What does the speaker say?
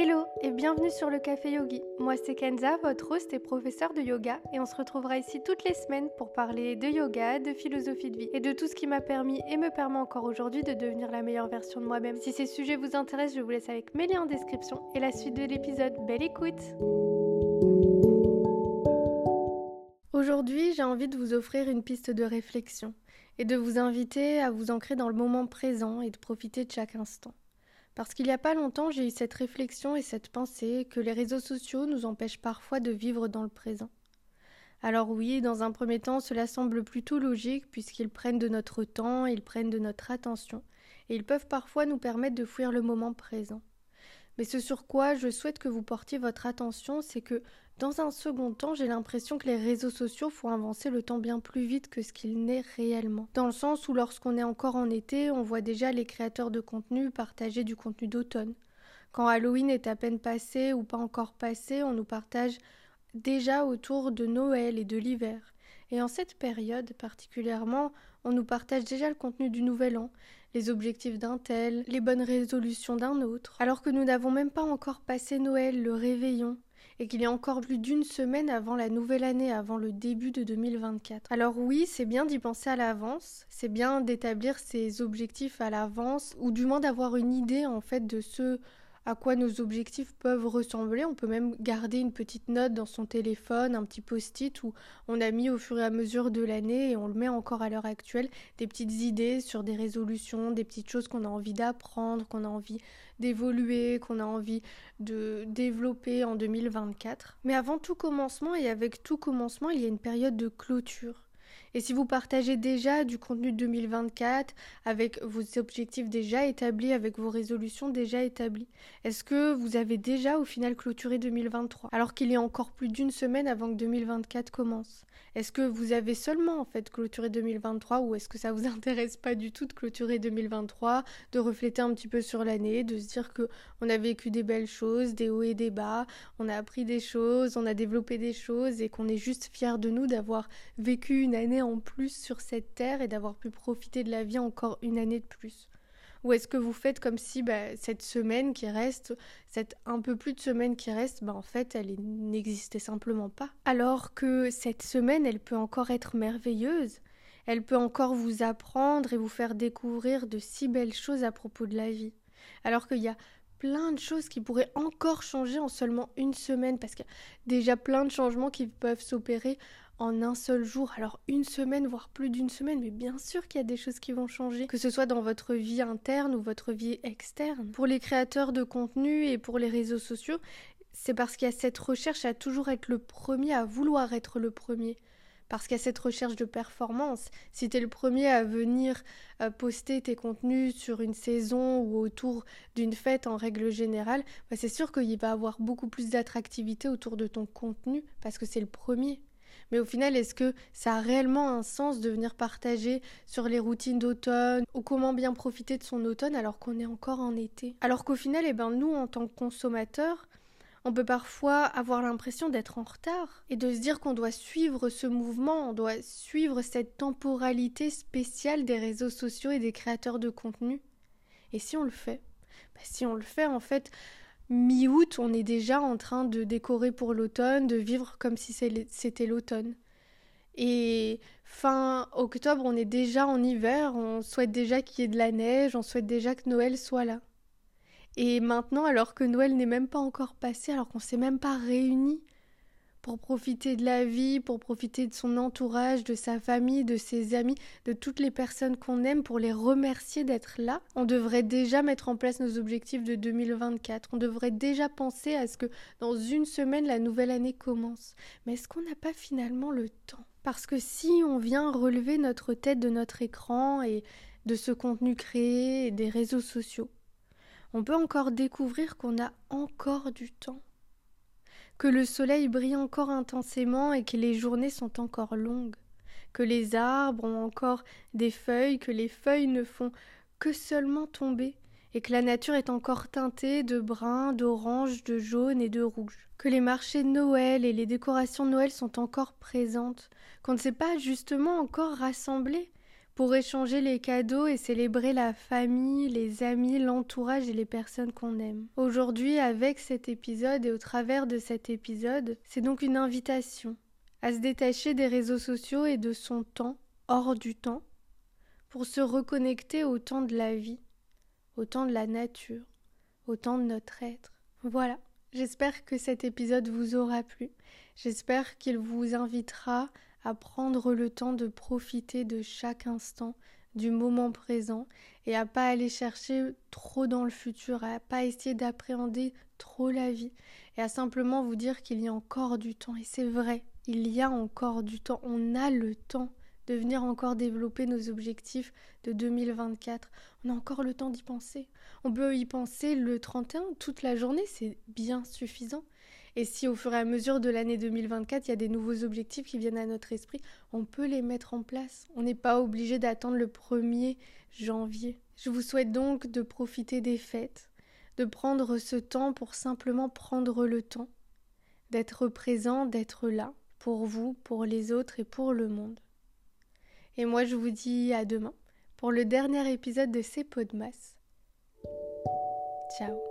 Hello et bienvenue sur le Café Yogi. Moi c'est Kenza, votre host et professeur de yoga et on se retrouvera ici toutes les semaines pour parler de yoga, de philosophie de vie et de tout ce qui m'a permis et me permet encore aujourd'hui de devenir la meilleure version de moi-même. Si ces sujets vous intéressent, je vous laisse avec mes liens en description et la suite de l'épisode. Belle écoute Aujourd'hui j'ai envie de vous offrir une piste de réflexion et de vous inviter à vous ancrer dans le moment présent et de profiter de chaque instant. Parce qu'il n'y a pas longtemps, j'ai eu cette réflexion et cette pensée que les réseaux sociaux nous empêchent parfois de vivre dans le présent. Alors oui, dans un premier temps, cela semble plutôt logique puisqu'ils prennent de notre temps, ils prennent de notre attention, et ils peuvent parfois nous permettre de fuir le moment présent. Mais ce sur quoi je souhaite que vous portiez votre attention, c'est que dans un second temps, j'ai l'impression que les réseaux sociaux font avancer le temps bien plus vite que ce qu'il n'est réellement. Dans le sens où lorsqu'on est encore en été, on voit déjà les créateurs de contenu partager du contenu d'automne. Quand Halloween est à peine passé ou pas encore passé, on nous partage déjà autour de Noël et de l'hiver. Et en cette période particulièrement, on nous partage déjà le contenu du nouvel an, les objectifs d'un tel, les bonnes résolutions d'un autre, alors que nous n'avons même pas encore passé Noël, le réveillon, et qu'il y a encore plus d'une semaine avant la nouvelle année, avant le début de 2024. Alors oui, c'est bien d'y penser à l'avance, c'est bien d'établir ses objectifs à l'avance, ou du moins d'avoir une idée en fait de ce à quoi nos objectifs peuvent ressembler. On peut même garder une petite note dans son téléphone, un petit post-it où on a mis au fur et à mesure de l'année et on le met encore à l'heure actuelle des petites idées sur des résolutions, des petites choses qu'on a envie d'apprendre, qu'on a envie d'évoluer, qu'on a envie de développer en 2024. Mais avant tout commencement et avec tout commencement, il y a une période de clôture. Et si vous partagez déjà du contenu de 2024 avec vos objectifs déjà établis, avec vos résolutions déjà établies, est-ce que vous avez déjà au final clôturé 2023 alors qu'il y a encore plus d'une semaine avant que 2024 commence? Est-ce que vous avez seulement en fait clôturé 2023 ou est-ce que ça vous intéresse pas du tout de clôturer 2023, de refléter un petit peu sur l'année, de se dire que on a vécu des belles choses, des hauts et des bas, on a appris des choses, on a développé des choses et qu'on est juste fier de nous d'avoir vécu une année en plus sur cette terre et d'avoir pu profiter de la vie encore une année de plus? Ou est-ce que vous faites comme si bah, cette semaine qui reste, cette un peu plus de semaine qui reste, bah, en fait, elle n'existait simplement pas Alors que cette semaine, elle peut encore être merveilleuse, elle peut encore vous apprendre et vous faire découvrir de si belles choses à propos de la vie. Alors qu'il y a plein de choses qui pourraient encore changer en seulement une semaine, parce qu'il y a déjà plein de changements qui peuvent s'opérer en un seul jour, alors une semaine, voire plus d'une semaine, mais bien sûr qu'il y a des choses qui vont changer, que ce soit dans votre vie interne ou votre vie externe. Pour les créateurs de contenu et pour les réseaux sociaux, c'est parce qu'il y a cette recherche à toujours être le premier, à vouloir être le premier. Parce qu'il y a cette recherche de performance. Si tu es le premier à venir euh, poster tes contenus sur une saison ou autour d'une fête en règle générale, bah, c'est sûr qu'il va y avoir beaucoup plus d'attractivité autour de ton contenu parce que c'est le premier. Mais au final, est-ce que ça a réellement un sens de venir partager sur les routines d'automne ou comment bien profiter de son automne alors qu'on est encore en été? Alors qu'au final, eh ben, nous, en tant que consommateurs, on peut parfois avoir l'impression d'être en retard et de se dire qu'on doit suivre ce mouvement, on doit suivre cette temporalité spéciale des réseaux sociaux et des créateurs de contenu. Et si on le fait? Bah, Si on le fait, en fait, mi-août, on est déjà en train de décorer pour l'automne, de vivre comme si c'était l'automne. Et fin octobre, on est déjà en hiver, on souhaite déjà qu'il y ait de la neige, on souhaite déjà que Noël soit là. Et maintenant, alors que Noël n'est même pas encore passé, alors qu'on s'est même pas réunis, pour profiter de la vie, pour profiter de son entourage, de sa famille, de ses amis, de toutes les personnes qu'on aime, pour les remercier d'être là, on devrait déjà mettre en place nos objectifs de 2024. On devrait déjà penser à ce que dans une semaine, la nouvelle année commence. Mais est-ce qu'on n'a pas finalement le temps? Parce que si on vient relever notre tête de notre écran et de ce contenu créé et des réseaux sociaux, on peut encore découvrir qu'on a encore du temps que le soleil brille encore intensément et que les journées sont encore longues, que les arbres ont encore des feuilles, que les feuilles ne font que seulement tomber, et que la nature est encore teintée de brun, d'orange, de jaune et de rouge, que les marchés de Noël et les décorations de Noël sont encore présentes, qu'on ne s'est pas justement encore rassemblés pour échanger les cadeaux et célébrer la famille, les amis, l'entourage et les personnes qu'on aime. Aujourd'hui, avec cet épisode et au travers de cet épisode, c'est donc une invitation à se détacher des réseaux sociaux et de son temps, hors du temps, pour se reconnecter au temps de la vie, au temps de la nature, au temps de notre être. Voilà, j'espère que cet épisode vous aura plu, j'espère qu'il vous invitera à prendre le temps de profiter de chaque instant, du moment présent, et à pas aller chercher trop dans le futur, à pas essayer d'appréhender trop la vie, et à simplement vous dire qu'il y a encore du temps. Et c'est vrai, il y a encore du temps, on a le temps de venir encore développer nos objectifs de 2024. On a encore le temps d'y penser. On peut y penser le 31 toute la journée, c'est bien suffisant. Et si au fur et à mesure de l'année 2024, il y a des nouveaux objectifs qui viennent à notre esprit, on peut les mettre en place. On n'est pas obligé d'attendre le 1er janvier. Je vous souhaite donc de profiter des fêtes, de prendre ce temps pour simplement prendre le temps, d'être présent, d'être là, pour vous, pour les autres et pour le monde. Et moi je vous dis à demain pour le dernier épisode de ces pots masse. Ciao